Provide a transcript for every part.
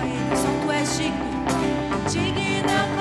a Ele. Só Tu és digno, digna.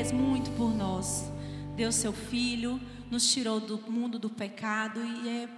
Fez muito por nós. Deu seu filho, nos tirou do mundo do pecado e é